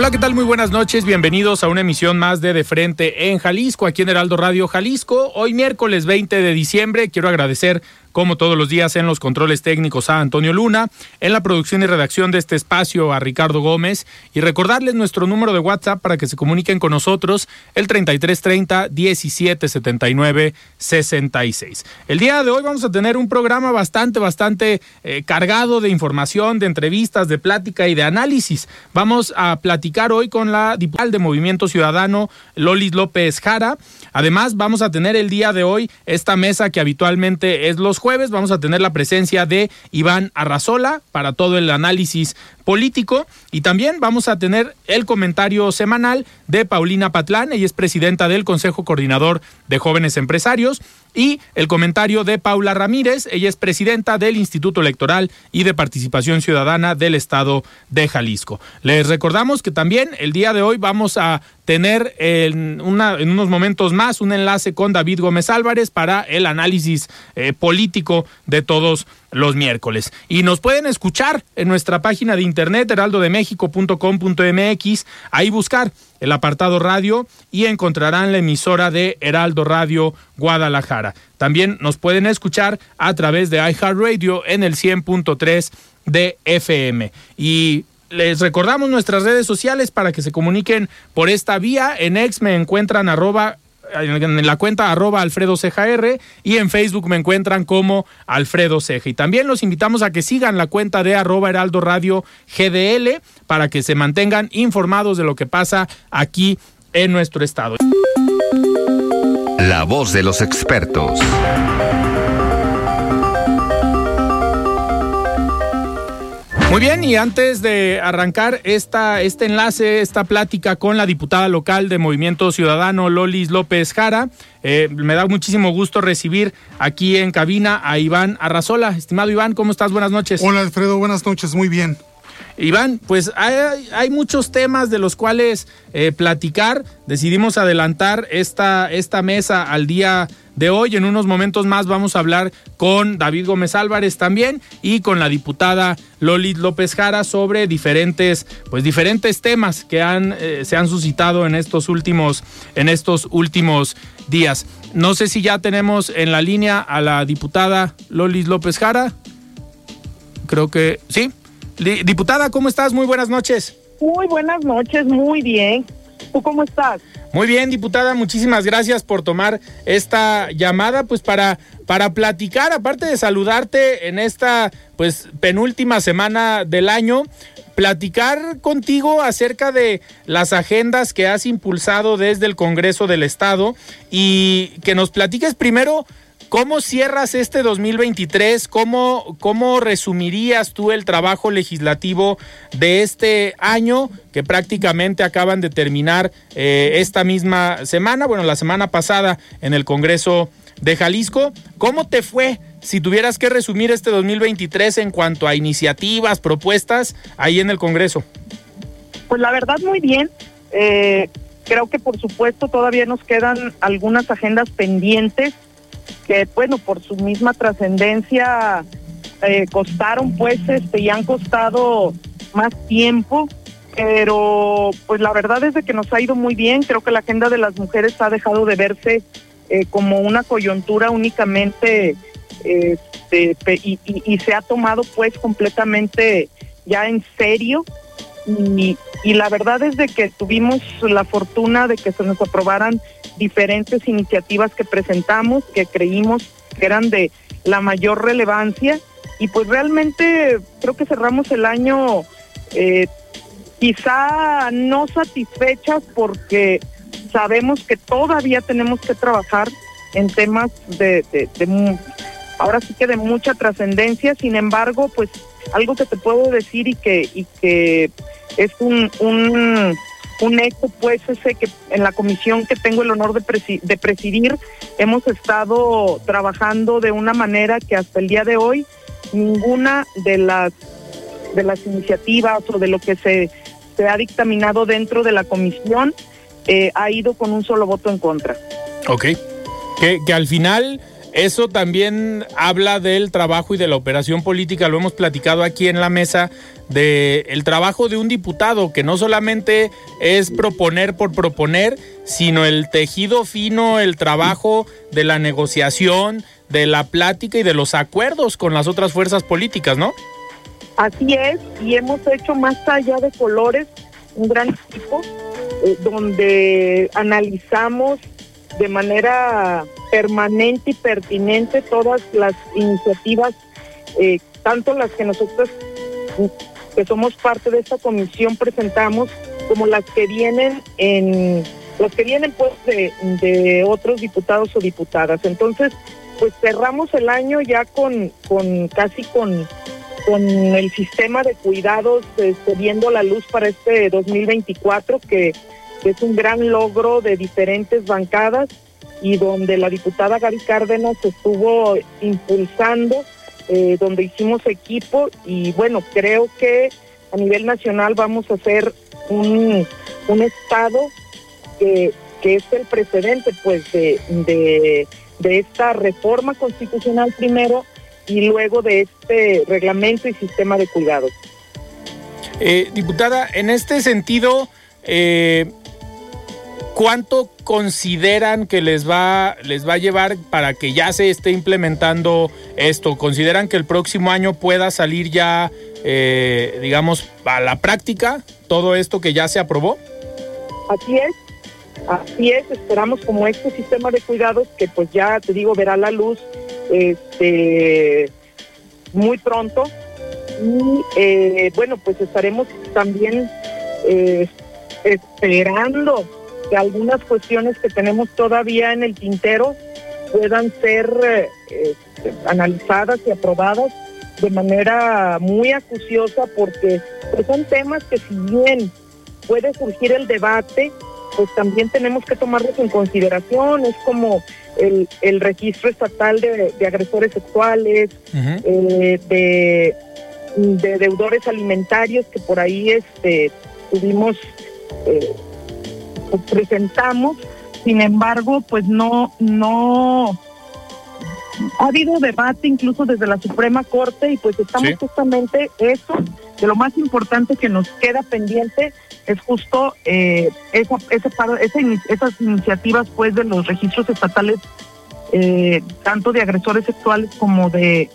Hola, ¿qué tal? Muy buenas noches. Bienvenidos a una emisión más de De Frente en Jalisco, aquí en Heraldo Radio Jalisco. Hoy miércoles 20 de diciembre quiero agradecer como todos los días en los controles técnicos a Antonio Luna, en la producción y redacción de este espacio a Ricardo Gómez y recordarles nuestro número de WhatsApp para que se comuniquen con nosotros el 3330 1779 66. El día de hoy vamos a tener un programa bastante, bastante eh, cargado de información, de entrevistas, de plática y de análisis. Vamos a platicar hoy con la diputada de Movimiento Ciudadano, Lolis López Jara. Además, vamos a tener el día de hoy esta mesa que habitualmente es los jueves vamos a tener la presencia de Iván Arrazola para todo el análisis político. Y también vamos a tener el comentario semanal de Paulina Patlán, ella es presidenta del Consejo Coordinador de Jóvenes Empresarios. Y el comentario de Paula Ramírez, ella es presidenta del Instituto Electoral y de Participación Ciudadana del Estado de Jalisco. Les recordamos que también el día de hoy vamos a tener en, unos momentos más un enlace con David Gómez Álvarez para el análisis eh, político de todos los miércoles. Y nos pueden escuchar en nuestra página de internet heraldodemexico.com.mx, ahí buscar el apartado radio y encontrarán la emisora de Heraldo Radio Guadalajara. También nos pueden escuchar a través de iHeartRadio en el 100.3 de FM. Y les recordamos nuestras redes sociales para que se comuniquen por esta vía. En ex me encuentran en la cuenta arroba Alfredo y en Facebook me encuentran como Alfredo Ceja. Y también los invitamos a que sigan la cuenta de arroba Heraldo Radio GDL para que se mantengan informados de lo que pasa aquí en nuestro estado. La voz de los expertos. Muy bien, y antes de arrancar esta, este enlace, esta plática con la diputada local de Movimiento Ciudadano, Lolis López Jara, eh, me da muchísimo gusto recibir aquí en cabina a Iván Arrazola. Estimado Iván, ¿cómo estás? Buenas noches. Hola Alfredo, buenas noches, muy bien. Iván, pues hay, muchos temas de los cuales eh, platicar. Decidimos adelantar esta, esta mesa al día de hoy. En unos momentos más vamos a hablar con David Gómez Álvarez también y con la diputada Lolit López Jara sobre diferentes, pues diferentes temas que eh, se han suscitado en estos últimos, en estos últimos días. No sé si ya tenemos en la línea a la diputada Lolit López Jara. Creo que sí. Diputada, ¿cómo estás? Muy buenas noches. Muy buenas noches, muy bien. ¿Tú cómo estás? Muy bien, diputada, muchísimas gracias por tomar esta llamada, pues para, para platicar, aparte de saludarte en esta pues penúltima semana del año, platicar contigo acerca de las agendas que has impulsado desde el Congreso del Estado y que nos platiques primero ¿Cómo cierras este 2023? ¿Cómo, ¿Cómo resumirías tú el trabajo legislativo de este año que prácticamente acaban de terminar eh, esta misma semana? Bueno, la semana pasada en el Congreso de Jalisco. ¿Cómo te fue? Si tuvieras que resumir este 2023 en cuanto a iniciativas, propuestas ahí en el Congreso. Pues la verdad muy bien. Eh, creo que por supuesto todavía nos quedan algunas agendas pendientes que bueno, por su misma trascendencia eh, costaron pues este y han costado más tiempo, pero pues la verdad es de que nos ha ido muy bien, creo que la agenda de las mujeres ha dejado de verse eh, como una coyuntura únicamente este, y, se ha tomado pues completamente ya en serio y, la verdad es de que tuvimos la fortuna de que se nos aprobaran diferentes iniciativas que presentamos que creímos que eran de la mayor relevancia y pues realmente creo que cerramos el año eh, quizá no satisfechas porque sabemos que todavía tenemos que trabajar en temas de, ahora sí que de mucha trascendencia, sin embargo, pues algo que te puedo decir y que, y que es un, un, un eco, pues ese que en la comisión que tengo el honor de, de presidir, hemos estado trabajando de una manera que hasta el día de hoy ninguna de las de las iniciativas o de lo que se, se ha dictaminado dentro de la comisión eh, ha ido con un solo voto en contra. Ok. Que, que al final eso también habla del trabajo y de la operación política, lo hemos platicado aquí en la mesa, de el trabajo de un diputado, que no solamente es proponer por proponer, sino el tejido fino, el trabajo de la negociación, de la plática y de los acuerdos con las otras fuerzas políticas, ¿no? Así es, y hemos hecho más allá de colores un gran equipo eh, donde analizamos de manera permanente y pertinente todas las iniciativas, eh, tanto las que nosotros, que somos parte de esta comisión, presentamos, como las que vienen en las que vienen pues de, de otros diputados o diputadas. Entonces, pues cerramos el año ya con, con casi con, con el sistema de cuidados este, viendo la luz para este 2024, que es un gran logro de diferentes bancadas y donde la diputada Gaby Cárdenas estuvo impulsando, eh, donde hicimos equipo y bueno, creo que a nivel nacional vamos a hacer un, un estado que, que es el precedente pues de, de, de esta reforma constitucional primero y luego de este reglamento y sistema de cuidados. Eh, diputada, en este sentido, eh, ¿Cuánto consideran que les va, les va a llevar para que ya se esté implementando esto? ¿Consideran que el próximo año pueda salir ya, eh, digamos, a la práctica todo esto que ya se aprobó? Así es, así es. Esperamos como este sistema de cuidados que pues ya, te digo, verá la luz este, muy pronto. Y eh, bueno, pues estaremos también eh, esperando que algunas cuestiones que tenemos todavía en el tintero puedan ser eh, este, analizadas y aprobadas de manera muy acuciosa porque pues, son temas que si bien puede surgir el debate, pues también tenemos que tomarlos en consideración. Es como el, el registro estatal de, agresores sexuales, eh, de, de, deudores alimentarios que por ahí este, tuvimos... Eh, presentamos, sin embargo, pues no, no ha habido debate incluso desde la Suprema Corte y pues estamos justamente eso, de lo más importante que nos queda pendiente es justo eh, esa, esas iniciativas pues de los registros estatales eh, tanto de agresores sexuales como de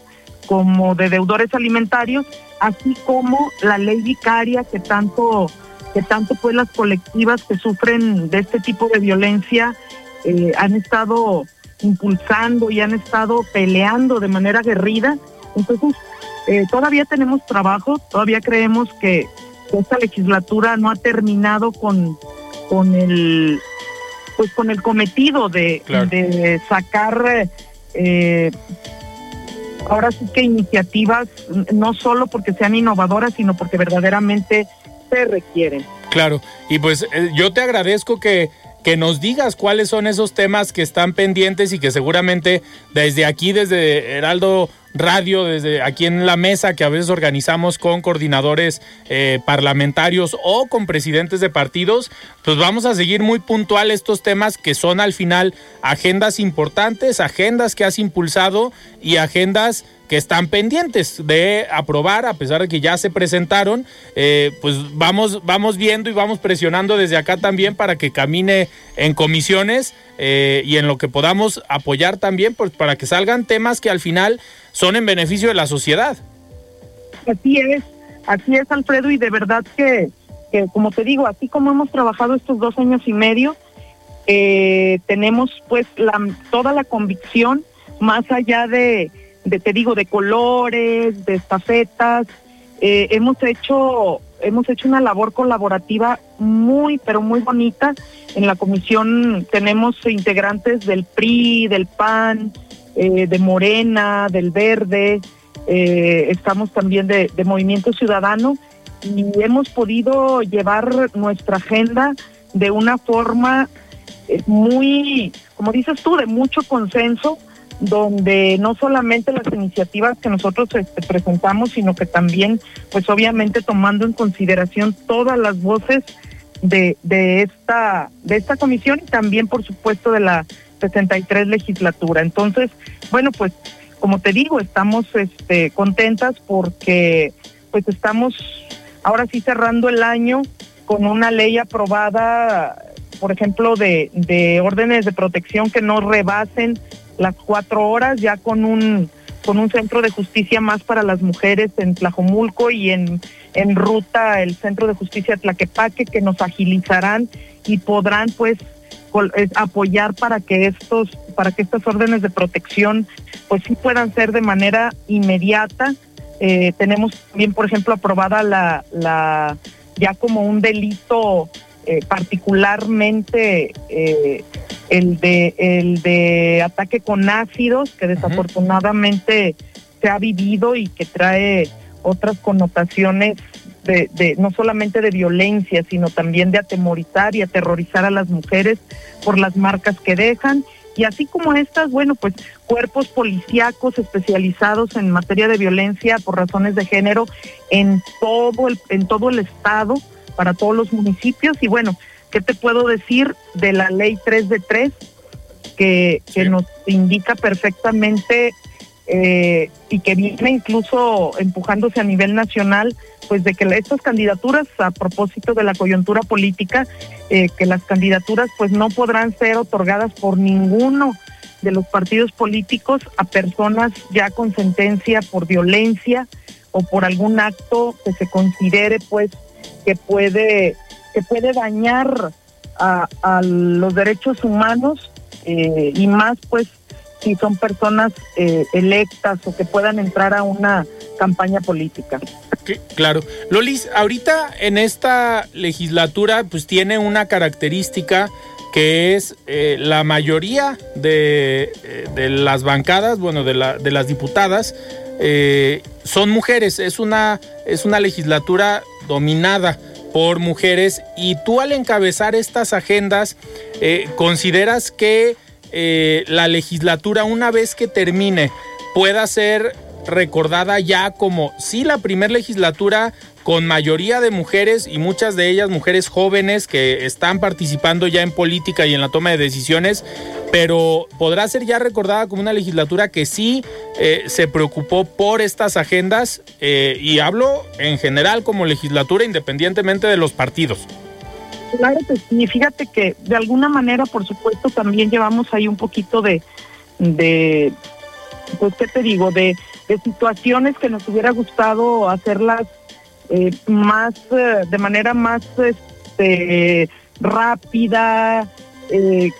como de deudores alimentarios, así como la ley vicaria que tanto que tanto pues las colectivas que sufren de este tipo de violencia eh, han estado impulsando y han estado peleando de manera aguerrida. Entonces, eh, todavía tenemos trabajo, todavía creemos que, esta legislatura no ha terminado con, con el pues con el cometido de, de sacar eh, ahora sí que iniciativas no solo porque sean innovadoras, sino porque verdaderamente se requieren. Claro, y pues eh, yo te agradezco que, que nos digas cuáles son esos temas que están pendientes y que seguramente desde aquí, desde Heraldo Radio, desde aquí en la mesa que a veces organizamos con coordinadores eh, parlamentarios o con presidentes de partidos, pues vamos a seguir muy puntual estos temas que son al final agendas importantes, agendas que has impulsado y agendas que están pendientes de aprobar, a pesar de que ya se presentaron, eh, pues vamos, vamos viendo y vamos presionando desde acá también para que camine en comisiones eh, y en lo que podamos apoyar también pues, para que salgan temas que al final son en beneficio de la sociedad. Así es, así es Alfredo y de verdad que, que como te digo, así como hemos trabajado estos dos años y medio, eh, tenemos pues la, toda la convicción más allá de, de, te digo, de colores, de estafetas, eh, hemos hecho hemos hecho una labor colaborativa muy pero muy bonita. En la comisión tenemos integrantes del PRI del PAN eh, de Morena del Verde. Eh, estamos también de, Movimiento Ciudadano. Y hemos podido llevar nuestra agenda de una forma muy como dices tú de mucho consenso donde no solamente las iniciativas que nosotros este, presentamos, sino que también, pues obviamente tomando en consideración todas las voces de, de esta de esta comisión y también, por supuesto, de la 63 legislatura. Entonces, bueno, pues como te digo, estamos este, contentas porque pues estamos ahora sí cerrando el año con una ley aprobada, por ejemplo, de, de órdenes de protección que no rebasen las cuatro horas, ya con un con un centro de justicia más para las mujeres en Tlajomulco y en, en ruta el centro de justicia Tlaquepaque que nos agilizarán y podrán pues apoyar para que estos para que estas órdenes de protección pues sí puedan ser de manera inmediata. Eh, tenemos también por ejemplo aprobada la la ya como un delito eh, particularmente eh, el de el de ataque con ácidos que desafortunadamente se ha vivido y que trae otras connotaciones de, de, no solamente de violencia sino también de atemorizar y aterrorizar a las mujeres por las marcas que dejan. Y así como estas bueno pues cuerpos policíacos especializados en materia de violencia por razones de género en todo el en todo el estado para todos los municipios y bueno ¿Qué te puedo decir de la ley 3 de 3? Que, que sí. nos indica perfectamente eh, y que viene incluso empujándose a nivel nacional, pues de que estas candidaturas, a propósito de la coyuntura política, eh, que las candidaturas pues no podrán ser otorgadas por ninguno de los partidos políticos a personas ya con sentencia por violencia o por algún acto que se considere pues que puede que puede dañar a, a los derechos humanos eh, y más pues si son personas eh, electas o que puedan entrar a una campaña política. Claro. Lolis, ahorita en esta legislatura pues tiene una característica que es eh, la mayoría de, eh, de, las bancadas, bueno, de, la, de las diputadas, son mujeres. Es una, es una legislatura dominada por mujeres. Y tú al encabezar estas agendas eh, consideras que eh, la legislatura una vez que termine pueda ser recordada ya como sí la primer legislatura con mayoría de mujeres y muchas de ellas mujeres jóvenes que están participando ya en política y en la toma de decisiones, pero podrá ser ya recordada como una legislatura que sí eh, se preocupó por estas agendas eh, y hablo en general como legislatura independientemente de los partidos. Claro que sí, fíjate que de alguna manera, por supuesto, también llevamos ahí un poquito de, pues, ¿qué te digo? De situaciones que nos hubiera gustado hacerlas eh, más, eh, de manera más este, rápida, eh,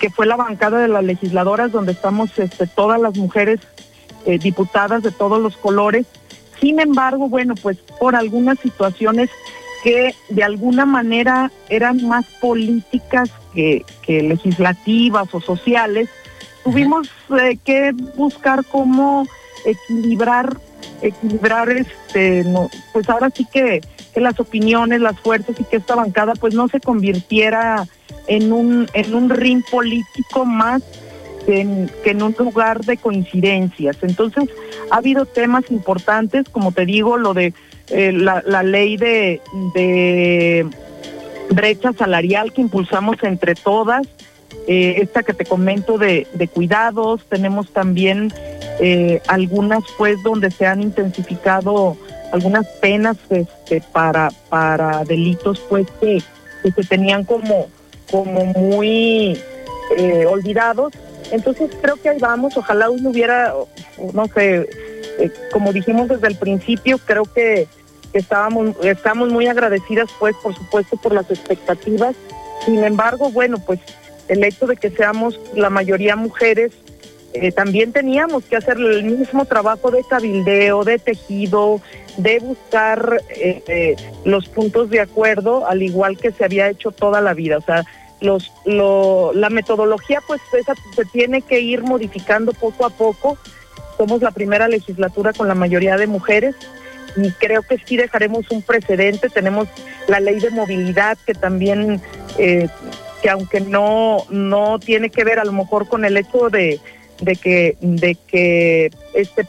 que fue la bancada de las legisladoras donde estamos este, todas las mujeres diputadas de todos los colores. Sin embargo, bueno, pues por algunas situaciones que de alguna manera eran más políticas que, que legislativas o sociales, tuvimos eh, que buscar cómo equilibrar equilibrar este pues ahora sí que, que las opiniones las fuerzas y que esta bancada pues no se convirtiera en un en un ring político más que en, un lugar de coincidencias. Entonces ha habido temas importantes como te digo lo de eh, la, ley de brecha salarial que impulsamos entre todas eh, esta que te comento de, cuidados, tenemos también eh, algunas pues donde se han intensificado algunas penas este, para, para delitos pues que, que se tenían como, como muy eh, olvidados. Entonces creo que ahí vamos, ojalá uno hubiera, no sé, como dijimos desde el principio, creo que estábamos, estamos muy agradecidas pues por supuesto por las expectativas. Sin embargo, bueno, pues el hecho de que seamos la mayoría mujeres, eh, también teníamos que hacer el mismo trabajo de cabildeo, de tejido, de buscar eh, eh, los puntos de acuerdo, al igual que se había hecho toda la vida. O sea, la metodología pues esa se tiene que ir modificando poco a poco. Somos la primera legislatura con la mayoría de mujeres y creo que sí dejaremos un precedente. Tenemos la ley de movilidad que también, que aunque no, no tiene que ver a lo mejor con el hecho de de que, de que este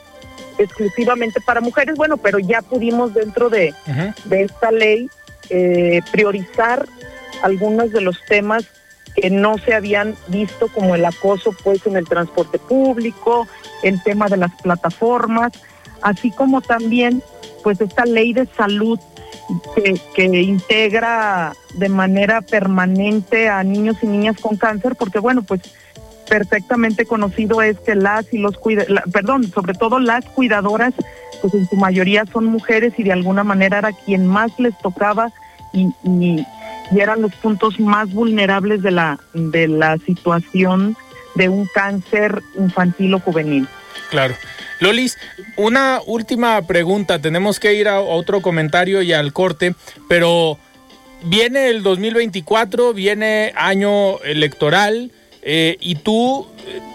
exclusivamente para mujeres, bueno, pero ya pudimos dentro de, de esta ley eh, priorizar algunos de los temas que no se habían visto como el acoso pues en el transporte público, el tema de las plataformas, así como también pues esta ley de salud que, integra de manera permanente a niños y niñas con cáncer, porque bueno, pues perfectamente conocido es que las y los cuida, perdón, sobre todo las cuidadoras, pues en su mayoría son mujeres y de alguna manera era quien más les tocaba y, y, eran los puntos más vulnerables de la de la situación de un cáncer infantil o juvenil. Claro. Lolis, una última pregunta. Tenemos que ir a otro comentario y al corte, pero viene el 2024, viene año electoral. Eh, y tú,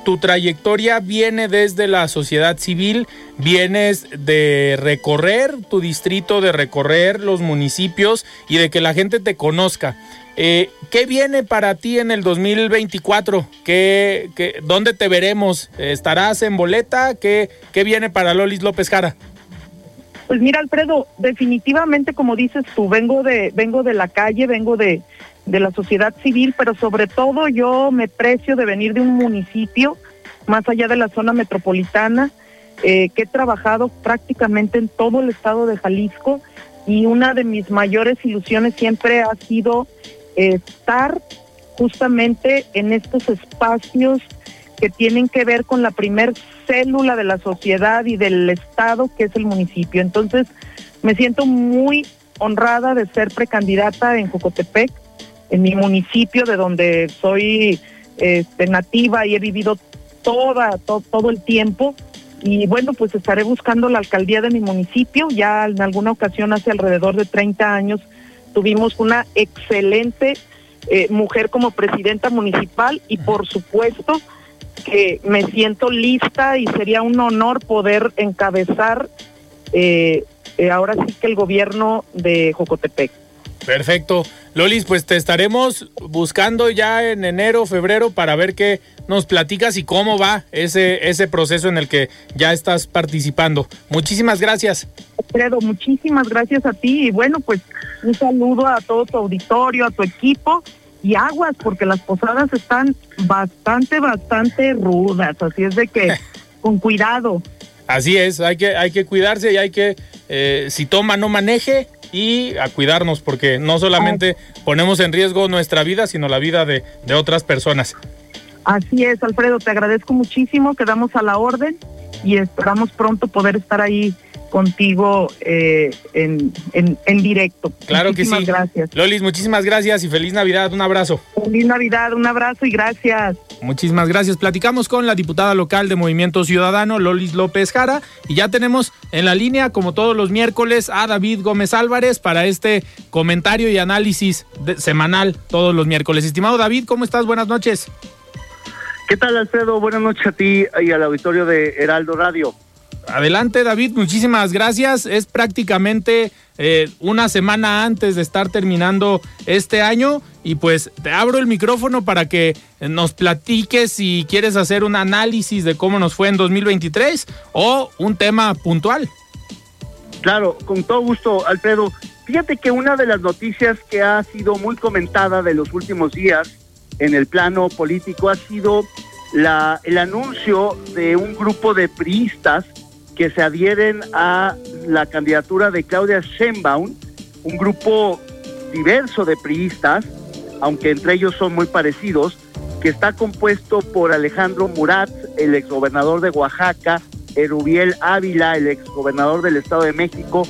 tu trayectoria viene desde la sociedad civil, vienes de recorrer tu distrito, de recorrer los municipios y de que la gente te conozca. Eh, ¿Qué viene para ti en el 2024? ¿Qué, qué, ¿Dónde te veremos? ¿Estarás en boleta? ¿Qué, ¿Qué viene para Lolis López Jara? Pues mira, Alfredo, definitivamente, como dices tú, vengo de, vengo de la calle, vengo de, de la sociedad civil, pero sobre todo yo me precio de venir de un municipio más allá de la zona metropolitana, eh, que he trabajado prácticamente en todo el estado de Jalisco y una de mis mayores ilusiones siempre ha sido estar justamente en estos espacios que tienen que ver con la primer célula de la sociedad y del estado que es el municipio. Entonces, me siento muy honrada de ser precandidata en Jocotepec en mi municipio de donde soy este, nativa y he vivido toda, todo el tiempo. Y bueno, pues estaré buscando la alcaldía de mi municipio. Ya en alguna ocasión, hace alrededor de 30 años, tuvimos una excelente eh, mujer como presidenta municipal y por supuesto que me siento lista y sería un honor poder encabezar eh, eh, ahora sí que el gobierno de Jocotepec. Perfecto. Lolis, pues te estaremos buscando ya en enero, febrero para ver qué nos platicas y cómo va ese, ese proceso en el que ya estás participando. Muchísimas gracias. Alfredo, muchísimas gracias a ti y bueno, pues un saludo a todo tu auditorio, a tu equipo y aguas porque las posadas están bastante, bastante rudas, así es de que con cuidado. Así es, hay que, hay que cuidarse y hay que, eh, si toma, no maneje y a cuidarnos, porque no solamente ponemos en riesgo nuestra vida, sino la vida de, de otras personas. Así es, Alfredo, te agradezco muchísimo, quedamos a la orden y esperamos pronto poder estar ahí contigo eh, en, en, en, directo. Claro que sí. gracias. Lolis, muchísimas gracias y feliz Navidad. Un abrazo. Feliz Navidad, un abrazo y gracias. Muchísimas gracias. Platicamos con la diputada local de Movimiento Ciudadano, Lolis López Jara, y ya tenemos en la línea, como todos los miércoles, a David Gómez Álvarez para este comentario y análisis semanal todos los miércoles. Estimado David, ¿cómo estás? Buenas noches. ¿Qué tal, Alfredo? Buenas noches a ti y al auditorio de Heraldo Radio. Adelante, David, muchísimas gracias. Es prácticamente eh, una semana antes de estar terminando este año y pues te abro el micrófono para que nos platiques si quieres hacer un análisis de cómo nos fue en 2023 o un tema puntual. Claro, con todo gusto, Alfredo. Fíjate que una de las noticias que ha sido muy comentada de los últimos días en el plano político ha sido la, el anuncio de un grupo de priistas que se adhieren a la candidatura de Claudia Sheinbaum, un grupo diverso de priistas, aunque entre ellos son muy parecidos, que está compuesto por Alejandro Murat, el exgobernador de Oaxaca, Erubiel Ávila, el exgobernador del Estado de México,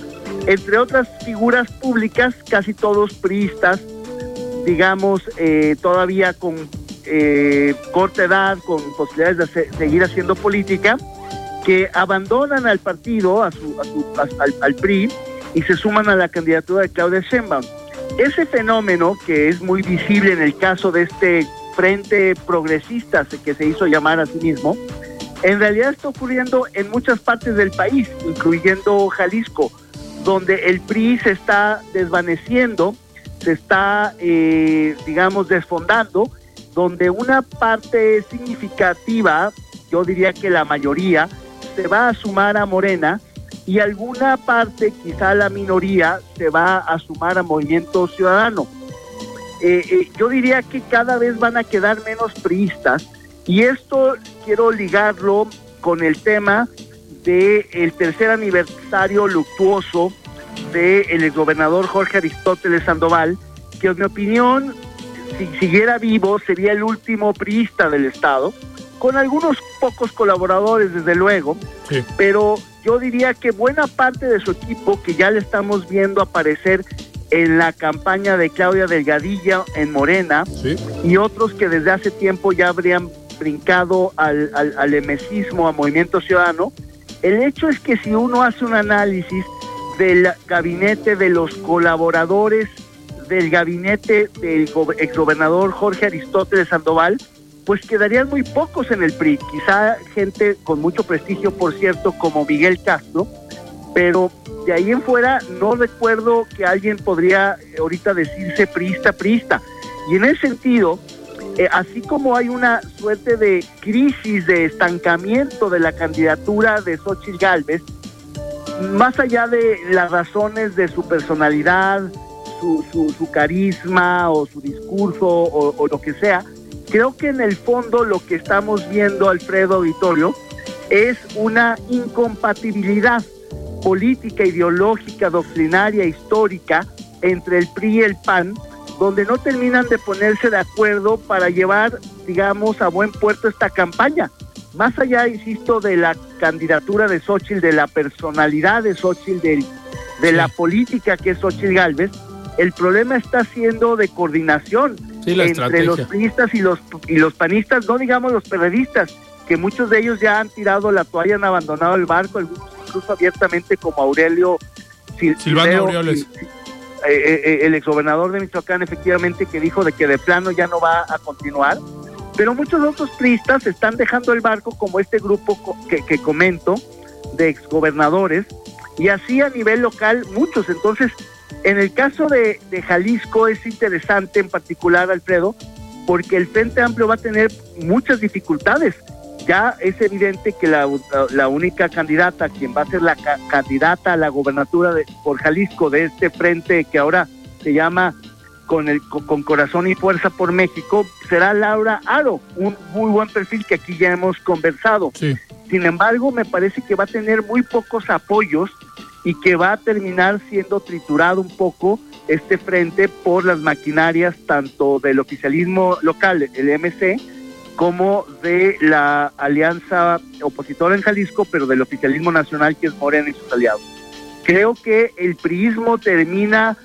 entre otras figuras públicas, casi todos priistas, digamos, eh, todavía con eh, corta edad, con posibilidades de seguir haciendo política, que abandonan al partido, a su, al, al, PRI, y se suman a la candidatura de Claudia Sheinbaum. Ese fenómeno, que es muy visible en el caso de este frente progresista que se hizo llamar a sí mismo, en realidad está ocurriendo en muchas partes del país, incluyendo Jalisco, donde el PRI se está desvaneciendo, se está, eh, digamos, desfondando, donde una parte significativa, yo diría que la mayoría, se va a sumar a Morena y alguna parte, quizá la minoría, se va a sumar a Movimiento Ciudadano. Eh, eh, yo diría que cada vez van a quedar menos priistas y esto quiero ligarlo con el tema del el tercer aniversario luctuoso del de gobernador Jorge Aristóteles Sandoval, que en mi opinión, si siguiera vivo, sería el último priista del Estado, con algunos pocos colaboradores, desde luego, pero yo diría que buena parte de su equipo, que ya le estamos viendo aparecer en la campaña de Claudia Delgadilla en Morena, y otros que desde hace tiempo ya habrían brincado al, al, al emesismo, a Movimiento Ciudadano, el hecho es que si uno hace un análisis del gabinete de los colaboradores del gabinete del exgobernador Jorge Aristóteles Sandoval, pues quedarían muy pocos en el PRI, quizá gente con mucho prestigio, por cierto, como Miguel Castro, pero de ahí en fuera no recuerdo que alguien podría ahorita decirse priista, priista. Y en ese sentido, eh, así como hay una suerte de crisis, de estancamiento de la candidatura de Xochitl Galvez, más allá de las razones de su personalidad, su, su, carisma o su discurso o, lo que sea, creo que en el fondo lo que estamos viendo, Alfredo Auditorio, es una incompatibilidad política, ideológica, doctrinaria, histórica entre el PRI y el PAN, donde no terminan de ponerse de acuerdo para llevar, digamos, a buen puerto esta campaña. Más allá, insisto, de la candidatura de Xochitl, de la personalidad de Xochitl, de, de la política que es Xochitl Galvez, el problema está siendo de coordinación entre los priistas y los, y los panistas, no digamos los periodistas, que muchos de ellos ya han tirado la toalla, han abandonado el barco, algunos incluso abiertamente como Aurelio Silvano Aureoles. Eh, eh, eh, el exgobernador de Michoacán, efectivamente, que dijo de que de plano ya no va a continuar. Pero muchos otros priistas están dejando el barco, como este grupo que, que comento, de exgobernadores, y así a nivel local muchos. Entonces, en el caso de, Jalisco es interesante en particular, Alfredo, porque el Frente Amplio va a tener muchas dificultades. Ya es evidente que la, única candidata, quien va a ser la candidata a la gobernatura de, por Jalisco de este frente que ahora se llama con, el, con Corazón y Fuerza por México, será Laura Aro, un muy buen perfil que aquí ya hemos conversado. Sin embargo, me parece que va a tener muy pocos apoyos y que va a terminar siendo triturado un poco este frente por las maquinarias tanto del oficialismo local, el MC, como de la alianza opositora en Jalisco, pero del oficialismo nacional que es Morena y sus aliados. Creo que el priismo termina,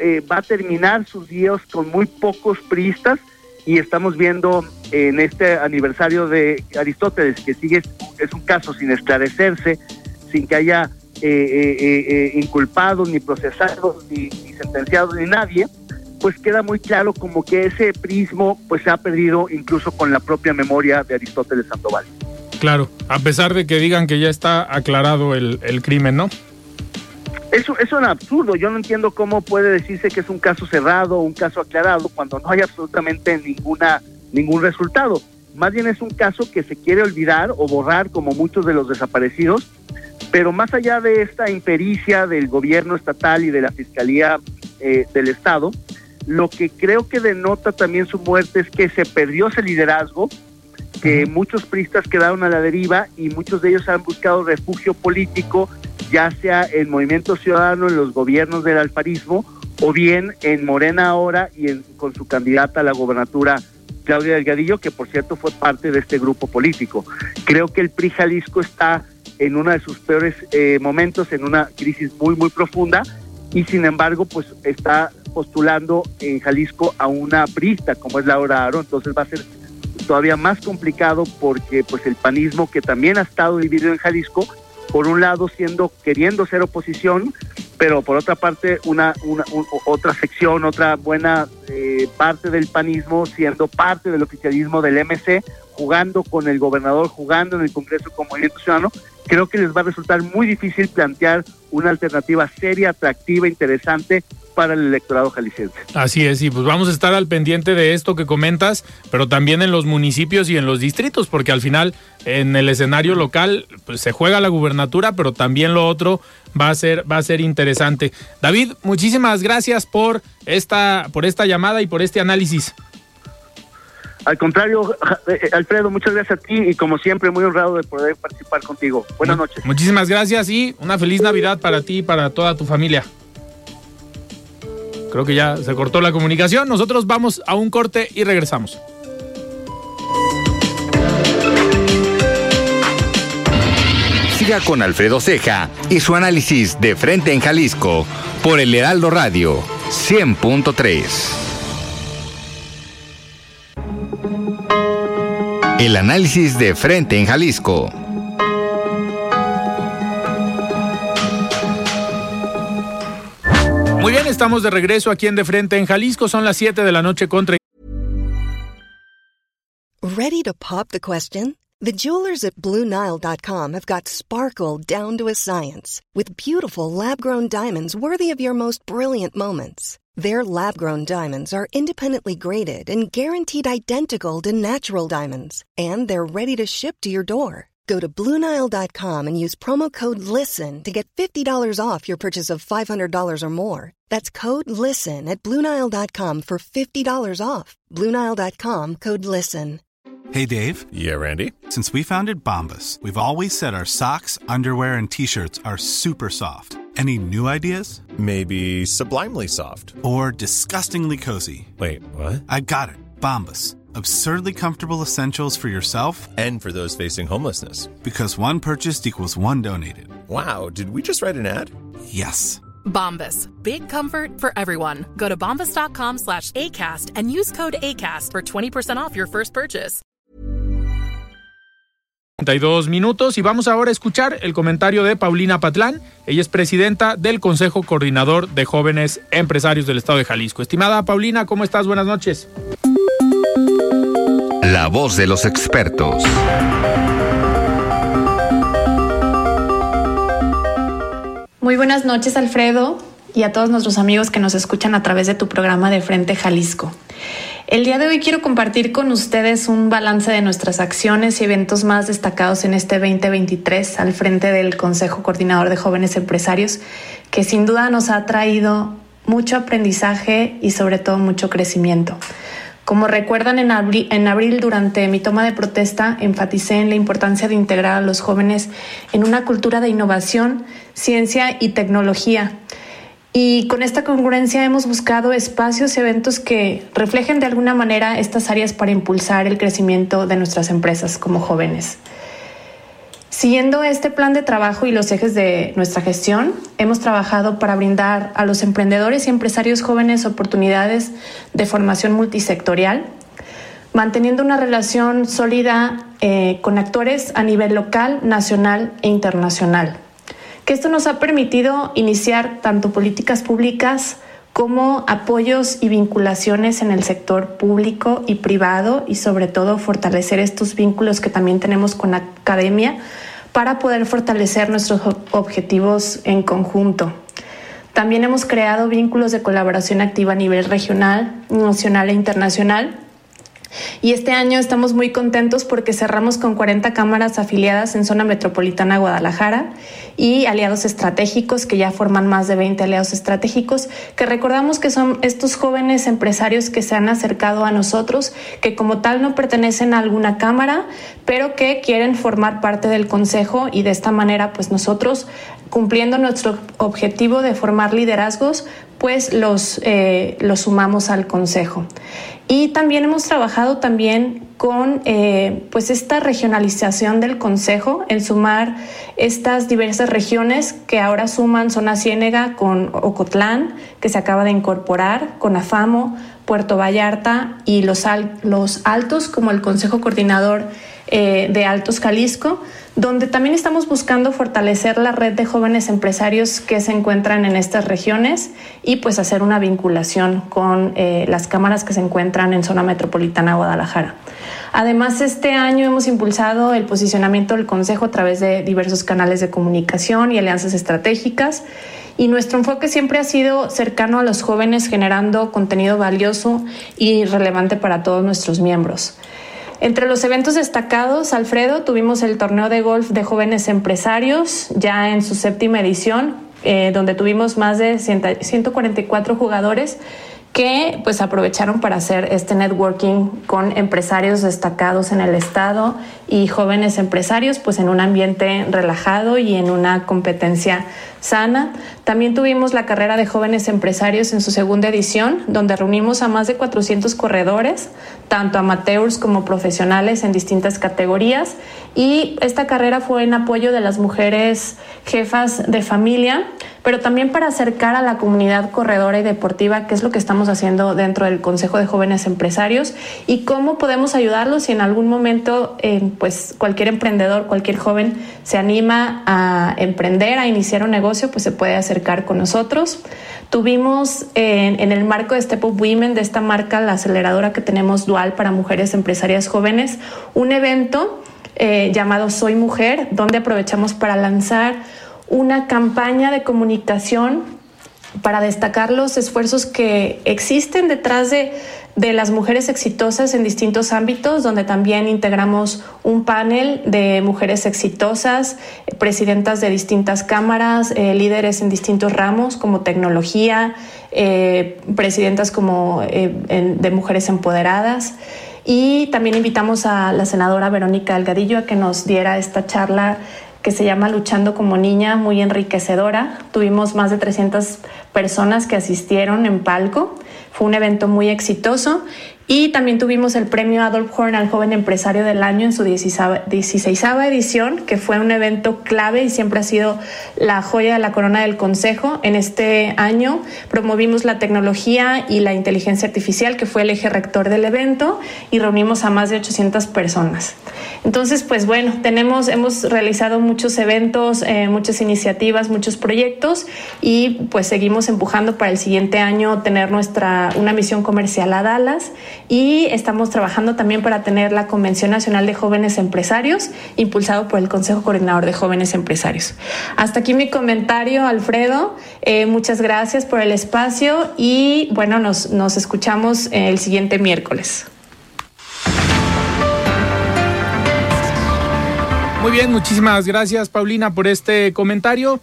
eh, va a terminar sus días con muy pocos priistas y estamos viendo en este aniversario de Aristóteles, que sigue, es un caso sin esclarecerse, sin que haya eh, eh, eh, inculpados, ni procesados, ni, sentenciados, ni nadie, pues queda muy claro como que ese prismo pues se ha perdido incluso con la propia memoria de Aristóteles Sandoval. Claro, a pesar de que digan que ya está aclarado el, el crimen, ¿no? Eso, eso es un absurdo. Yo no entiendo cómo puede decirse que es un caso cerrado, un caso aclarado, cuando no hay absolutamente ninguna, ningún resultado. Más bien es un caso que se quiere olvidar o borrar, como muchos de los desaparecidos, pero más allá de esta impericia del gobierno estatal y de la Fiscalía eh, del Estado, lo que creo que denota también su muerte es que se perdió ese liderazgo, que muchos pristas quedaron a la deriva y muchos de ellos han buscado refugio político, ya sea en Movimiento Ciudadano, en los gobiernos del alfarismo, o bien en Morena ahora y en, con su candidata a la gobernatura Claudia Delgadillo, que por cierto fue parte de este grupo político. Creo que el PRI Jalisco está en uno de sus peores eh, momentos, en una crisis muy, muy profunda, y sin embargo, pues está postulando en Jalisco a una prista como es Laura Aro, entonces va a ser todavía más complicado porque pues el panismo que también ha estado dividido en Jalisco, por un lado siendo queriendo ser oposición, pero por otra parte una, una otra sección, otra buena eh, parte del panismo siendo parte del oficialismo del MC, jugando con el gobernador, jugando en el Congreso como Movimiento Ciudadano, creo que les va a resultar muy difícil plantear una alternativa seria, atractiva, interesante para el electorado jalisciense. Así es, y pues vamos a estar al pendiente de esto que comentas, pero también en los municipios y en los distritos, porque al final en el escenario local pues, se juega la gubernatura, pero también lo otro va a ser va a ser interesante. David, muchísimas gracias por esta por esta llamada y por este análisis. Al contrario, eh, Alfredo, muchas gracias a ti y como siempre muy honrado de poder participar contigo. Buenas noches. Muchísimas gracias y una feliz Navidad para ti y para toda tu familia. Creo que ya se cortó la comunicación. Nosotros vamos a un corte y regresamos. Siga con Alfredo Ceja y su análisis de frente en Jalisco por el Heraldo Radio 100.3. El análisis de frente en Jalisco. Muy bien, estamos de regreso aquí en De Frente en Jalisco. Son las 7 de la noche contra. Ready to pop the question? The jewelers at BlueNile.com have got sparkle down to a science with beautiful lab-grown diamonds worthy of your most brilliant moments. Their lab-grown diamonds are independently graded and guaranteed identical to natural diamonds, and they're ready to ship to your door. Go to Bluenile.com and use promo code LISTEN to get $50 off your purchase of $500 or more. That's code LISTEN at Bluenile.com for $50 off. Bluenile.com code LISTEN. Hey, Dave. Yeah, Randy. Since we founded Bombus, we've always said our socks, underwear, and t shirts are super soft. Any new ideas? Maybe sublimely soft. Or disgustingly cozy. Wait, what? I got it. Bombus absurdly comfortable essentials for yourself and for those facing homelessness. Because one purchased equals one donated. Wow, did we just write an ad? Yes. Bombas. Big comfort for everyone. Go to bombas.com slash ACAST and use code ACAST for 20% off your first purchase. 32 minutos y vamos ahora a escuchar el comentario de Paulina Patlán. Ella es presidenta del Consejo Coordinador de Jóvenes Empresarios del Estado de Jalisco. Estimada Paulina, ¿cómo estás? Buenas noches. La voz de los expertos. Muy buenas noches, Alfredo, y a todos nuestros amigos que nos escuchan a través de tu programa de Frente Jalisco. El día de hoy quiero compartir con ustedes un balance de nuestras acciones y eventos más destacados en este 2023 al frente del Consejo Coordinador de Jóvenes Empresarios, que sin duda nos ha traído mucho aprendizaje y sobre todo mucho crecimiento. Como recuerdan, en abril, durante mi toma de protesta enfaticé en la importancia de integrar a los jóvenes en una cultura de innovación, ciencia y tecnología. Y con esta congruencia hemos buscado espacios y eventos que reflejen de alguna manera estas áreas para impulsar el crecimiento de nuestras empresas como jóvenes. Siguiendo este plan de trabajo y los ejes de nuestra gestión, hemos trabajado para brindar a los emprendedores y empresarios jóvenes oportunidades de formación multisectorial, manteniendo una relación sólida eh, con actores a nivel local, nacional e internacional. Que esto nos ha permitido iniciar tanto políticas públicas como apoyos y vinculaciones en el sector público y privado y sobre todo fortalecer estos vínculos que también tenemos con la academia para poder fortalecer nuestros objetivos en conjunto. También hemos creado vínculos de colaboración activa a nivel regional, nacional e internacional y este año estamos muy contentos porque cerramos con 40 cámaras afiliadas en zona metropolitana Guadalajara y aliados estratégicos que ya forman más de 20 aliados estratégicos, que recordamos que son estos jóvenes empresarios que se han acercado a nosotros, que como tal no pertenecen a alguna cámara, pero que quieren formar parte del consejo y de esta manera pues nosotros cumpliendo nuestro objetivo de formar liderazgos, pues los, eh, los sumamos al Consejo. Y también hemos trabajado también con eh, pues esta regionalización del Consejo, en sumar estas diversas regiones que ahora suman Zona Ciénega con Ocotlán, que se acaba de incorporar, con Afamo, Puerto Vallarta y los, los Altos, como el Consejo Coordinador eh, de Altos Jalisco, donde también estamos buscando fortalecer la red de jóvenes empresarios que se encuentran en estas regiones y pues hacer una vinculación con eh, las cámaras que se encuentran en zona metropolitana Guadalajara. Además, este año hemos impulsado el posicionamiento del Consejo a través de diversos canales de comunicación y alianzas estratégicas y nuestro enfoque siempre ha sido cercano a los jóvenes generando contenido valioso y relevante para todos nuestros miembros. Entre los eventos destacados, Alfredo, tuvimos el torneo de golf de jóvenes empresarios, ya en su séptima edición, eh, donde tuvimos más de 144 jugadores que pues aprovecharon para hacer este networking con empresarios destacados en el estado y jóvenes empresarios pues en un ambiente relajado y en una competencia sana. También tuvimos la carrera de jóvenes empresarios en su segunda edición, donde reunimos a más de 400 corredores, tanto amateurs como profesionales en distintas categorías. Y esta carrera fue en apoyo de las mujeres jefas de familia, pero también para acercar a la comunidad corredora y deportiva, que es lo que estamos haciendo dentro del Consejo de Jóvenes Empresarios, y cómo podemos ayudarlos si en algún momento, eh, pues cualquier emprendedor, cualquier joven se anima a emprender, a iniciar un negocio pues se puede acercar con nosotros. Tuvimos en, el marco de Step Up Women, de esta marca, la aceleradora que tenemos dual para mujeres empresarias jóvenes, un evento eh, llamado Soy Mujer, donde aprovechamos para lanzar una campaña de comunicación para destacar los esfuerzos que existen detrás de, las mujeres exitosas en distintos ámbitos, donde también integramos un panel de mujeres exitosas, presidentas de distintas cámaras, eh, líderes en distintos ramos como tecnología, eh, presidentas como eh, de mujeres empoderadas. Y también invitamos a la senadora Verónica Delgadillo a que nos diera esta charla que se llama Luchando como Niña, muy enriquecedora. Tuvimos más de 300 personas que asistieron en palco. Fue un evento muy exitoso y también tuvimos el premio Adolf Horn al joven empresario del año en su 16 edición, que fue un evento clave y siempre ha sido la joya de la corona del Consejo. En este año promovimos la tecnología y la inteligencia artificial, que fue el eje rector del evento, y reunimos a más de 800 personas. Entonces, pues bueno, tenemos, hemos realizado muchos eventos, eh, muchas iniciativas, muchos proyectos y pues seguimos empujando para el siguiente año tener nuestra, una misión comercial a Dallas y estamos trabajando también para tener la Convención Nacional de Jóvenes Empresarios, impulsado por el Consejo Coordinador de Jóvenes Empresarios. Hasta aquí mi comentario, Alfredo. Eh, muchas gracias por el espacio y bueno, nos, nos escuchamos el siguiente miércoles. Muy bien, muchísimas gracias Paulina por este comentario.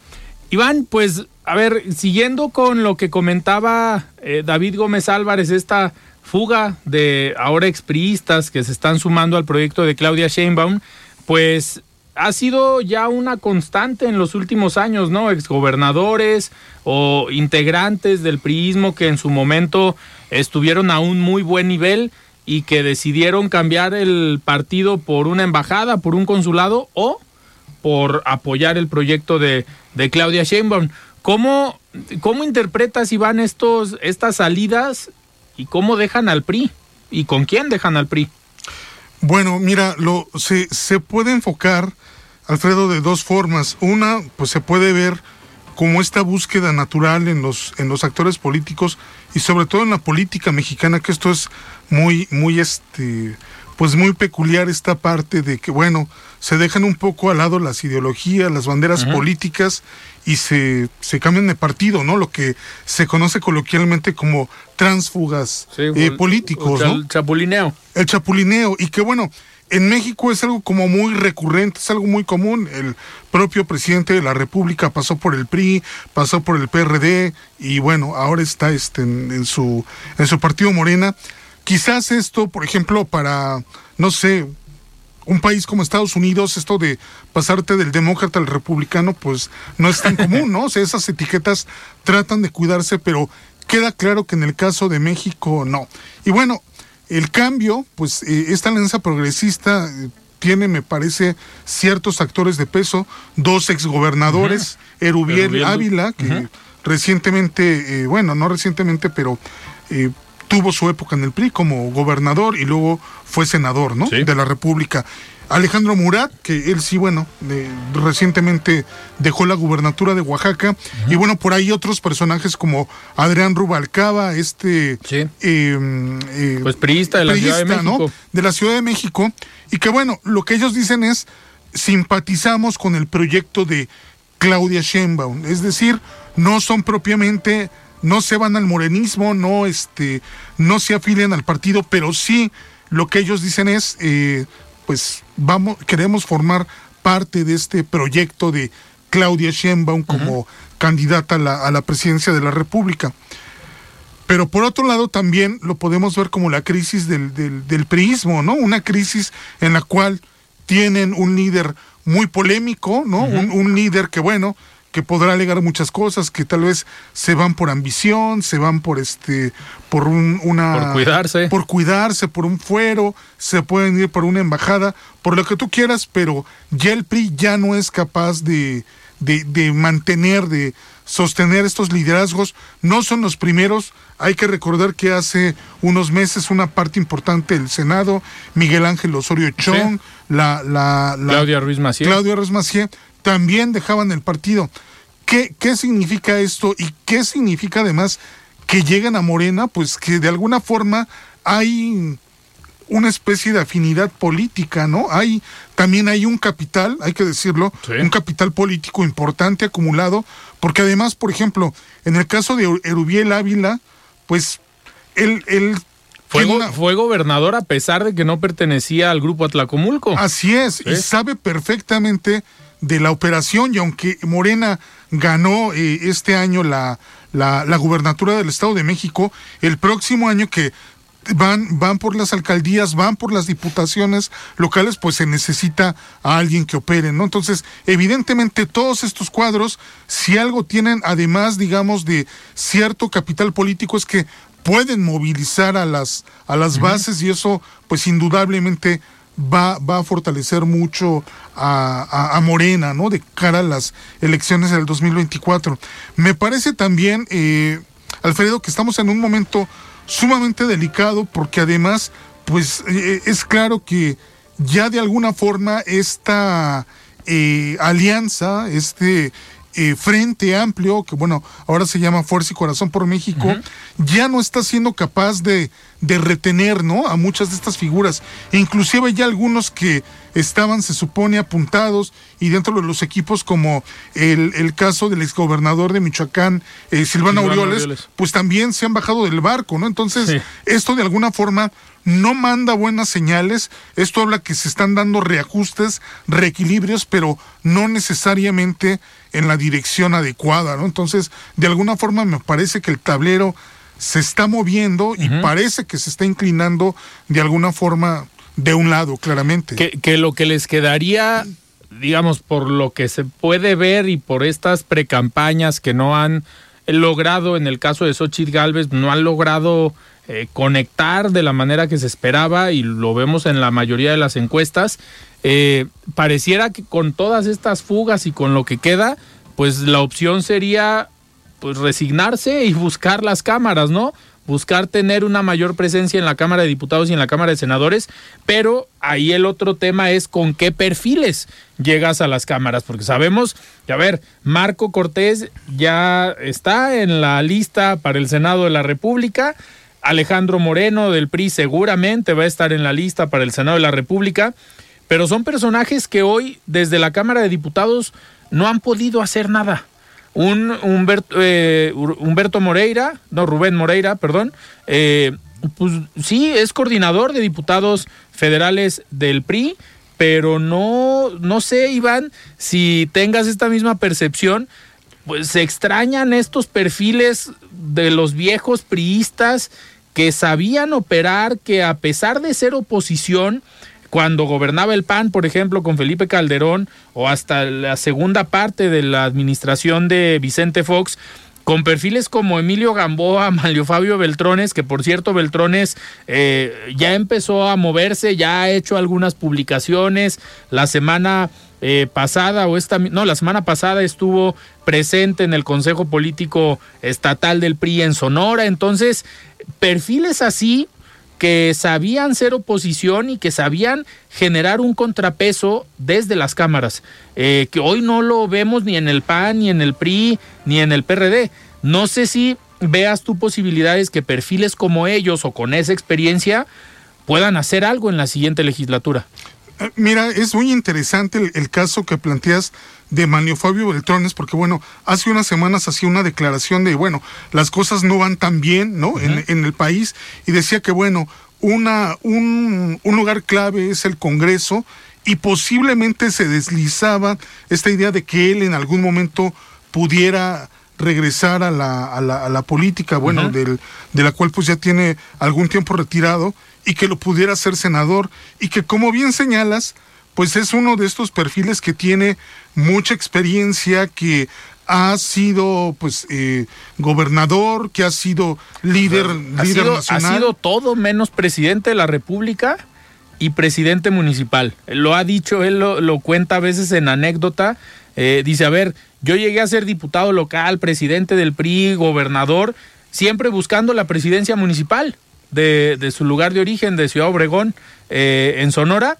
Iván, pues a ver, siguiendo con lo que comentaba eh, David Gómez Álvarez, esta fuga de ahora expriistas que se están sumando al proyecto de Claudia Sheinbaum, pues ha sido ya una constante en los últimos años, ¿no? Exgobernadores o integrantes del priismo que en su momento estuvieron a un muy buen nivel y que decidieron cambiar el partido por una embajada, por un consulado o por apoyar el proyecto de, de Claudia Sheinbaum. ¿Cómo, ¿Cómo interpretas, Iván, estos, estas salidas y cómo dejan al PRI y con quién dejan al PRI. Bueno, mira, lo se, se puede enfocar, Alfredo, de dos formas. Una, pues se puede ver como esta búsqueda natural en los, en los actores políticos y sobre todo en la política mexicana, que esto es muy, muy este, pues muy peculiar esta parte de que, bueno, se dejan un poco al lado las ideologías, las banderas políticas y se, se cambian de partido, ¿no? Lo que se conoce coloquialmente como transfugas eh, políticos, ¿no? El chapulineo. El chapulineo. Y que bueno, en México es algo como muy recurrente, es algo muy común. El propio presidente de la República pasó por el PRI, pasó por el PRD y bueno, ahora está este, en, su, en su partido Morena. Quizás esto, por ejemplo, para, no sé, un país como Estados Unidos, esto de pasarte del demócrata al republicano, pues no es tan común, ¿no? O sea, esas etiquetas tratan de cuidarse, pero queda claro que en el caso de México no. Y bueno, el cambio, pues eh, esta alianza progresista eh, tiene, me parece, ciertos actores de peso, dos exgobernadores, Erubiel Ávila, que recientemente, eh, bueno, no recientemente, pero tuvo su época en el PRI como gobernador y luego fue senador, ¿no? De la República. Alejandro Murat, que él sí, bueno, recientemente dejó la gubernatura de Oaxaca. Y bueno, por ahí otros personajes como Adrián Rubalcaba, este... Em, eh, pues priista de la Ciudad de México. De la Ciudad de México. Y que bueno, lo que ellos dicen es, simpatizamos con el proyecto de Claudia Sheinbaum. Es decir, no son propiamente no se van al morenismo, no, este, no se afilian al partido, pero sí lo que ellos dicen es, eh, pues vamos, queremos formar parte de este proyecto de Claudia Sheinbaum como candidata a la, a la presidencia de la República. Pero por otro lado también lo podemos ver como la crisis del, del, del priismo, ¿no? Una crisis en la cual tienen un líder muy polémico, ¿no? un, un, líder que, bueno, que podrá alegar muchas cosas, que tal vez se van por ambición, se van por este, por un, una... Por cuidarse. Por cuidarse, por un fuero, se pueden ir por una embajada, por lo que tú quieras, pero ya el PRI ya no es capaz de, de, de mantener, de sostener estos liderazgos. No son los primeros, hay que recordar que hace unos meses una parte importante del Senado, Miguel Ángel Osorio Chong, la, la, la, Claudia Ruiz Macié. Claudia Ruiz Macié, también dejaban el partido. ¿Qué, ¿Qué significa esto y qué significa además que llegan a Morena? Pues que de alguna forma hay una especie de afinidad política, ¿no? Hay también hay un capital, hay que decirlo, un capital político importante acumulado, porque además, por ejemplo, en el caso de Erubiel Ávila, pues él, él fue, fue, gobernador a pesar de que no pertenecía al grupo Atlacomulco. Así es, y sabe perfectamente de la operación y aunque Morena ganó eh, este año la, la, la, gubernatura del Estado de México, el próximo año que van, van por las alcaldías, van por las diputaciones locales, pues se necesita a alguien que opere, ¿no? Entonces, evidentemente todos estos cuadros, si algo tienen, además, digamos, de cierto capital político, es que pueden movilizar a las, a las bases y eso, pues indudablemente va, va a fortalecer mucho a, Morena, ¿no? De cara a las elecciones del 2024. Me parece también, eh, Alfredo, que estamos en un momento sumamente delicado porque además, pues eh, es claro que ya de alguna forma esta eh, alianza, este eh, Frente Amplio, que bueno, ahora se llama Fuerza y Corazón por México, ya no está siendo capaz de, de, retener, ¿no? A muchas de estas figuras. E inclusive ya algunos que estaban, se supone, apuntados y dentro de los equipos como el, el caso del exgobernador de Michoacán, eh, Silvana, Aureoles, pues también se han bajado del barco, ¿no? Entonces, esto de alguna forma no manda buenas señales. Esto habla que se están dando reajustes, reequilibrios, pero no necesariamente en la dirección adecuada, ¿no? Entonces, de alguna forma me parece que el tablero se está moviendo y parece que se está inclinando de alguna forma de un lado, claramente. Que, lo que les quedaría, digamos, por lo que se puede ver y por estas precampañas que no han logrado, en el caso de Xochitl Galvez, no han logrado eh, conectar de la manera que se esperaba y lo vemos en la mayoría de las encuestas. Eh, pareciera que con todas estas fugas y con lo que queda, pues la opción sería pues resignarse y buscar las cámaras, ¿no? Buscar tener una mayor presencia en la Cámara de Diputados y en la Cámara de Senadores, pero ahí el otro tema es con qué perfiles llegas a las cámaras, porque sabemos, a ver, Marco Cortés ya está en la lista para el Senado de la República, Alejandro Moreno del PRI seguramente va a estar en la lista para el Senado de la República, pero son personajes que hoy desde la Cámara de Diputados no han podido hacer nada. Un Humberto, eh, Humberto Moreira, no, Rubén Moreira, perdón, eh, pues sí, es coordinador de diputados federales del PRI, pero no, no sé, Iván, si tengas esta misma percepción, pues se extrañan estos perfiles de los viejos priistas que sabían operar, que a pesar de ser oposición, cuando gobernaba el PAN, por ejemplo, con Felipe Calderón, o hasta la segunda parte de la administración de Vicente Fox, con perfiles como Emilio Gamboa, Mario Fabio Beltrones, que por cierto Beltrones eh, ya empezó a moverse, ya ha hecho algunas publicaciones, la semana eh, pasada o esta, no, la semana pasada estuvo presente en el Consejo Político Estatal del PRI en Sonora, entonces perfiles así que sabían ser oposición y que sabían generar un contrapeso desde las cámaras, eh, que hoy no lo vemos ni en el PAN, ni en el PRI, ni en el PRD. No sé si veas tú posibilidades que perfiles como ellos o con esa experiencia puedan hacer algo en la siguiente legislatura. Eh, mira, es muy interesante el, caso que planteas de Manio Fabio Beltrones, porque bueno, hace unas semanas hacía una declaración de, bueno, las cosas no van tan bien, ¿no? en, en, el país, y decía que, bueno, una, un, un lugar clave es el Congreso, y posiblemente se deslizaba esta idea de que él en algún momento pudiera regresar a la, a la, a la política, bueno, del, de la cual pues ya tiene algún tiempo retirado, y que lo pudiera ser senador y que como bien señalas, pues es uno de estos perfiles que tiene mucha experiencia, que ha sido pues eh, gobernador, que ha sido líder, líder nacional. Ha sido todo menos presidente de la República y presidente municipal. Lo ha dicho, él lo, cuenta a veces en anécdota. Eh, dice, a ver, yo llegué a ser diputado local, presidente del PRI, gobernador, siempre buscando la presidencia municipal de, su lugar de origen, de Ciudad Obregón, eh, en Sonora.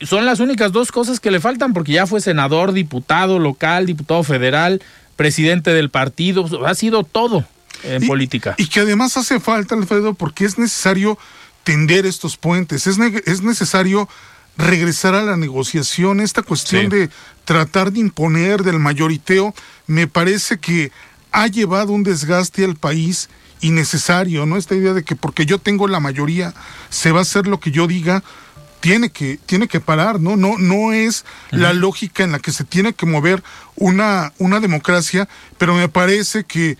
Son las únicas dos cosas que le faltan porque ya fue senador, diputado local, diputado federal, presidente del partido, ha sido todo en política. Y que además hace falta, Alfredo, porque es necesario tender estos puentes, es, es necesario regresar a la negociación, esta cuestión de tratar de imponer del mayoriteo, me parece que ha llevado un desgaste al país innecesario, ¿no? Esta idea de que porque yo tengo la mayoría se va a hacer lo que yo diga, tiene que, tiene que parar, ¿no? No, no es la lógica en la que se tiene que mover una, una democracia, pero me parece que,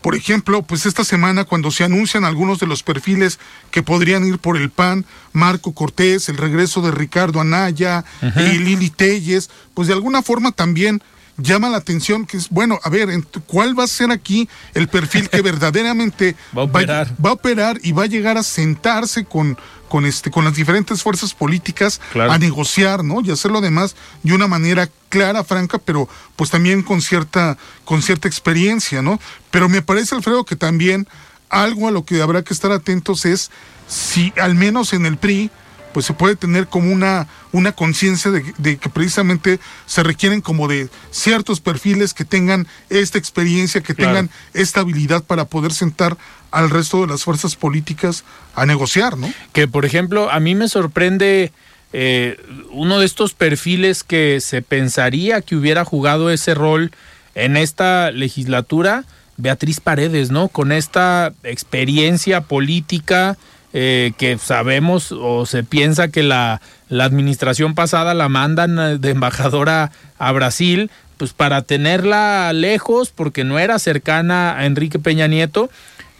por ejemplo, pues esta semana cuando se anuncian algunos de los perfiles que podrían ir por el PAN, Marco Cortés, el regreso de Ricardo Anaya y Lili Telles, pues de alguna forma también llama la atención que es, bueno, a ver, ¿cuál va a ser aquí el perfil que verdaderamente va, a operar. Va, a operar y va a llegar a sentarse con, con, este, con las diferentes fuerzas políticas a negociar, ¿no? Y hacerlo además de una manera clara, franca, pero pues también con cierta, con cierta experiencia, ¿no? Pero me parece, Alfredo, que también algo a lo que habrá que estar atentos es si al menos en el PRI, pues se puede tener como una, una conciencia de, que precisamente se requieren como de ciertos perfiles que tengan esta experiencia, que tengan esta habilidad para poder sentar al resto de las fuerzas políticas a negociar, ¿no? Que por ejemplo, a mí me sorprende eh, uno de estos perfiles que se pensaría que hubiera jugado ese rol en esta legislatura, Beatriz Paredes, ¿no? Con esta experiencia política, eh, que sabemos o se piensa que la, la, administración pasada la mandan eh, de embajadora a Brasil, pues para tenerla lejos, porque no era cercana a Enrique Peña Nieto,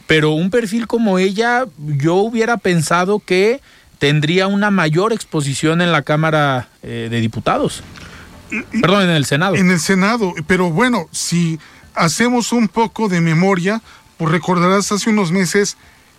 pero un perfil como ella, yo hubiera pensado que tendría una mayor exposición en la Cámara eh, de Diputados. Perdón, en el Senado. En el Senado, pero bueno, si hacemos un poco de memoria, pues recordarás hace unos meses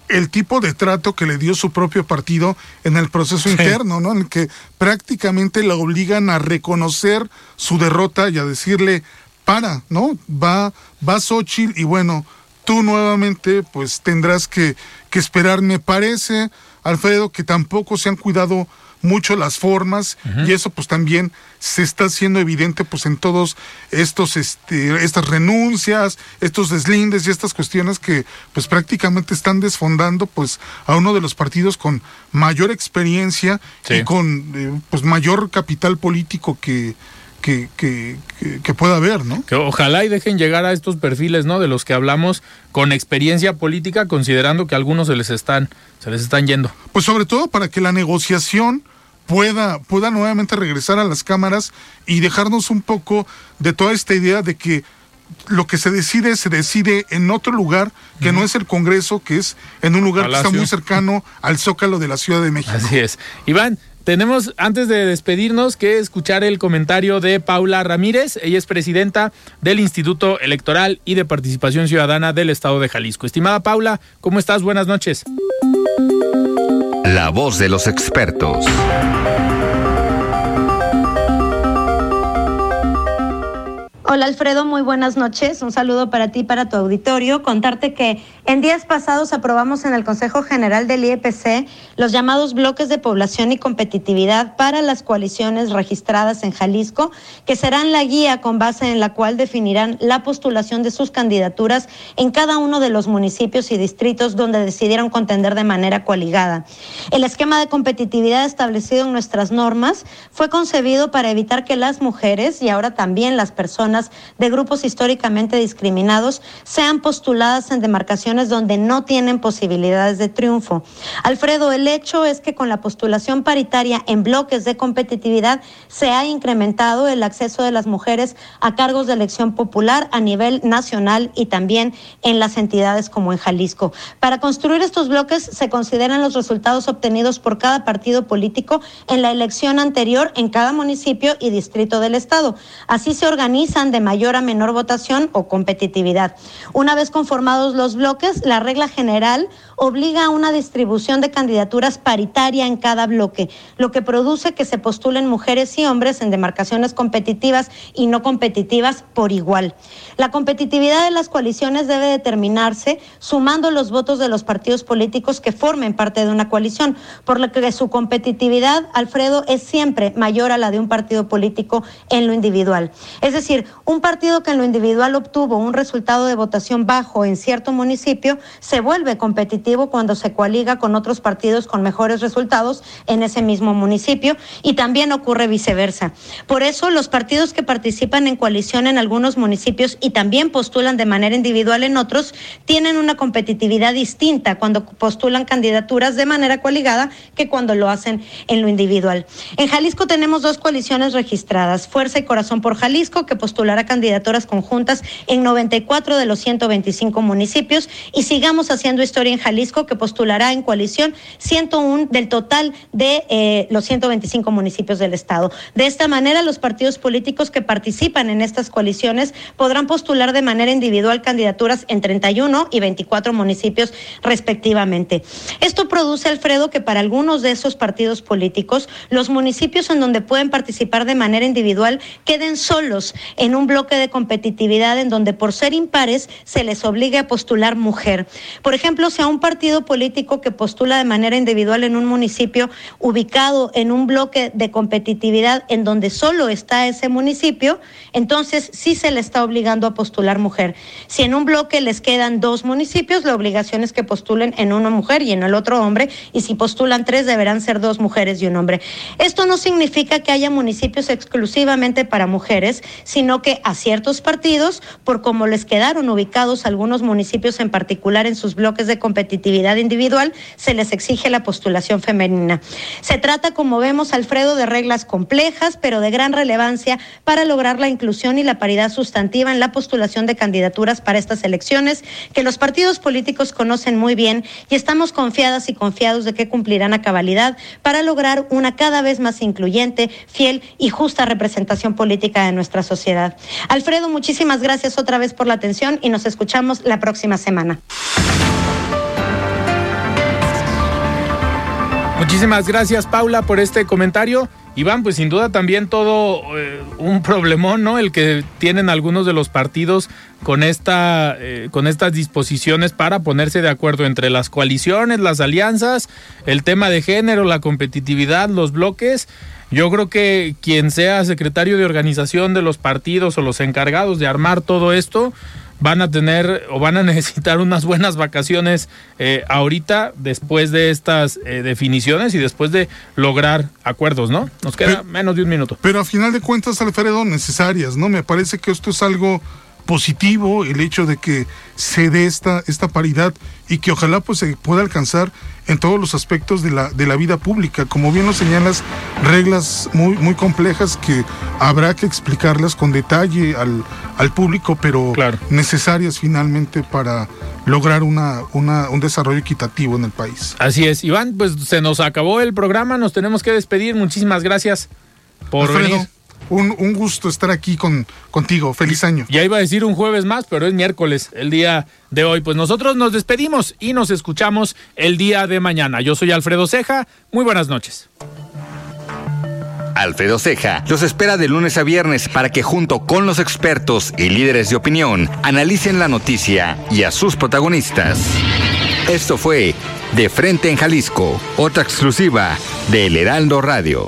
el tipo de trato que le dio su propio partido en el proceso interno, ¿no? En el que prácticamente la obligan a reconocer su derrota y a decirle, para, ¿no? Va, va Xochitl y bueno, tú nuevamente pues tendrás que, que esperar. Me parece, Alfredo, que tampoco se han cuidado mucho las formas y eso pues también se está haciendo evidente pues en todos estos este estas renuncias, estos deslindes y estas cuestiones que pues prácticamente están desfondando pues a uno de los partidos con mayor experiencia y con eh, pues mayor capital político que que, que, que, pueda haber, ¿no? Que ojalá y dejen llegar a estos perfiles, ¿no? De los que hablamos con experiencia política, considerando que algunos se les están, se les están yendo. Pues sobre todo para que la negociación pueda, pueda nuevamente regresar a las cámaras y dejarnos un poco de toda esta idea de que lo que se decide se decide en otro lugar que no es el Congreso, que es en un lugar que está muy cercano al Zócalo de la Ciudad de México. Así es. Iván, tenemos, antes de despedirnos, que escuchar el comentario de Paula Ramírez. Ella es presidenta del Instituto Electoral y de Participación Ciudadana del Estado de Jalisco. Estimada Paula, ¿cómo estás? Buenas noches. La voz de los expertos. Hola Alfredo, muy buenas noches. Un saludo para ti y para tu auditorio. Contarte que en días pasados aprobamos en el Consejo General del IEPC los llamados bloques de población y competitividad para las coaliciones registradas en Jalisco, que serán la guía con base en la cual definirán la postulación de sus candidaturas en cada uno de los municipios y distritos donde decidieron contender de manera coaligada. El esquema de competitividad establecido en nuestras normas fue concebido para evitar que las mujeres y ahora también las personas de grupos históricamente discriminados sean postuladas en demarcaciones donde no tienen posibilidades de triunfo. Alfredo, el hecho es que con la postulación paritaria en bloques de competitividad se ha incrementado el acceso de las mujeres a cargos de elección popular a nivel nacional y también en las entidades como en Jalisco. Para construir estos bloques se consideran los resultados obtenidos por cada partido político en la elección anterior en cada municipio y distrito del Estado. Así se organizan de mayor a menor votación o competitividad. Una vez conformados los bloques, la regla general obliga a una distribución de candidaturas paritaria en cada bloque, lo que produce que se postulen mujeres y hombres en demarcaciones competitivas y no competitivas por igual. La competitividad de las coaliciones debe determinarse sumando los votos de los partidos políticos que formen parte de una coalición, por lo que su competitividad, Alfredo, es siempre mayor a la de un partido político en lo individual. Es decir, un partido que en lo individual obtuvo un resultado de votación bajo en cierto municipio se vuelve competitivo cuando se coaliga con otros partidos con mejores resultados en ese mismo municipio y también ocurre viceversa. Por eso los partidos que participan en coalición en algunos municipios y también postulan de manera individual en otros tienen una competitividad distinta cuando postulan candidaturas de manera coaligada que cuando lo hacen en lo individual. En Jalisco tenemos dos coaliciones registradas, Fuerza y Corazón por Jalisco, que postulará candidaturas conjuntas en 94 de los 125 municipios y sigamos haciendo historia en Jalisco que postulará en coalición 101 del total de eh, los 125 municipios del Estado. De esta manera, los partidos políticos que participan en estas coaliciones podrán postular de manera individual candidaturas en 31 y 24 municipios respectivamente. Esto produce, Alfredo, que para algunos de esos partidos políticos, los municipios en donde pueden participar de manera individual queden solos en un bloque de competitividad en donde por ser impares se les obligue a postular mujer. Por ejemplo, si a un partido político que postula de manera individual en un municipio ubicado en un bloque de competitividad en donde solo está ese municipio, entonces sí se le está obligando a postular mujer. Si en un bloque les quedan dos municipios, la obligación es que postulen en uno mujer y en el otro hombre, y si postulan tres, deberán ser dos mujeres y un hombre. Esto no significa que haya municipios exclusivamente para mujeres, sino que a ciertos partidos, por cómo les quedaron ubicados algunos municipios en particular en sus bloques de competitividad, individual, se les exige la postulación femenina. Se trata, como vemos, Alfredo, de reglas complejas, pero de gran relevancia para lograr la inclusión y la paridad sustantiva en la postulación de candidaturas para estas elecciones, que los partidos políticos conocen muy bien y estamos confiadas y confiados de que cumplirán a cabalidad para lograr una cada vez más incluyente, fiel y justa representación política de nuestra sociedad. Alfredo, muchísimas gracias otra vez por la atención y nos escuchamos la próxima semana. Muchísimas gracias, Paula, por este comentario. Iván, pues sin duda también todo eh, un problemón, ¿no? El que tienen algunos de los partidos con esta, eh, con estas disposiciones para ponerse de acuerdo entre las coaliciones, las alianzas, el tema de género, la competitividad, los bloques. Yo creo que quien sea secretario de organización de los partidos o los encargados de armar todo esto, van a tener o van a necesitar unas buenas vacaciones eh, ahorita después de estas eh, definiciones y después de lograr acuerdos, ¿no? Nos queda menos de un minuto. Pero a final de cuentas, Alfredo, necesarias, ¿no? Me parece que esto es algo positivo el hecho de que se dé esta, esta paridad y que ojalá pues se pueda alcanzar en todos los aspectos de la, de la vida pública. Como bien lo señalas, reglas muy, muy complejas que habrá que explicarlas con detalle al, al público, pero necesarias finalmente para lograr una, una, un desarrollo equitativo en el país. Así es, Iván, pues se nos acabó el programa, nos tenemos que despedir. Muchísimas gracias por venir. Un, un, gusto estar aquí con, contigo. Feliz año. Ya iba a decir un jueves más, pero es miércoles, el día de hoy. Pues nosotros nos despedimos y nos escuchamos el día de mañana. Yo soy Alfredo Ceja. Muy buenas noches. Alfredo Ceja los espera de lunes a viernes para que junto con los expertos y líderes de opinión analicen la noticia y a sus protagonistas. Esto fue De Frente en Jalisco, otra exclusiva de El Heraldo Radio.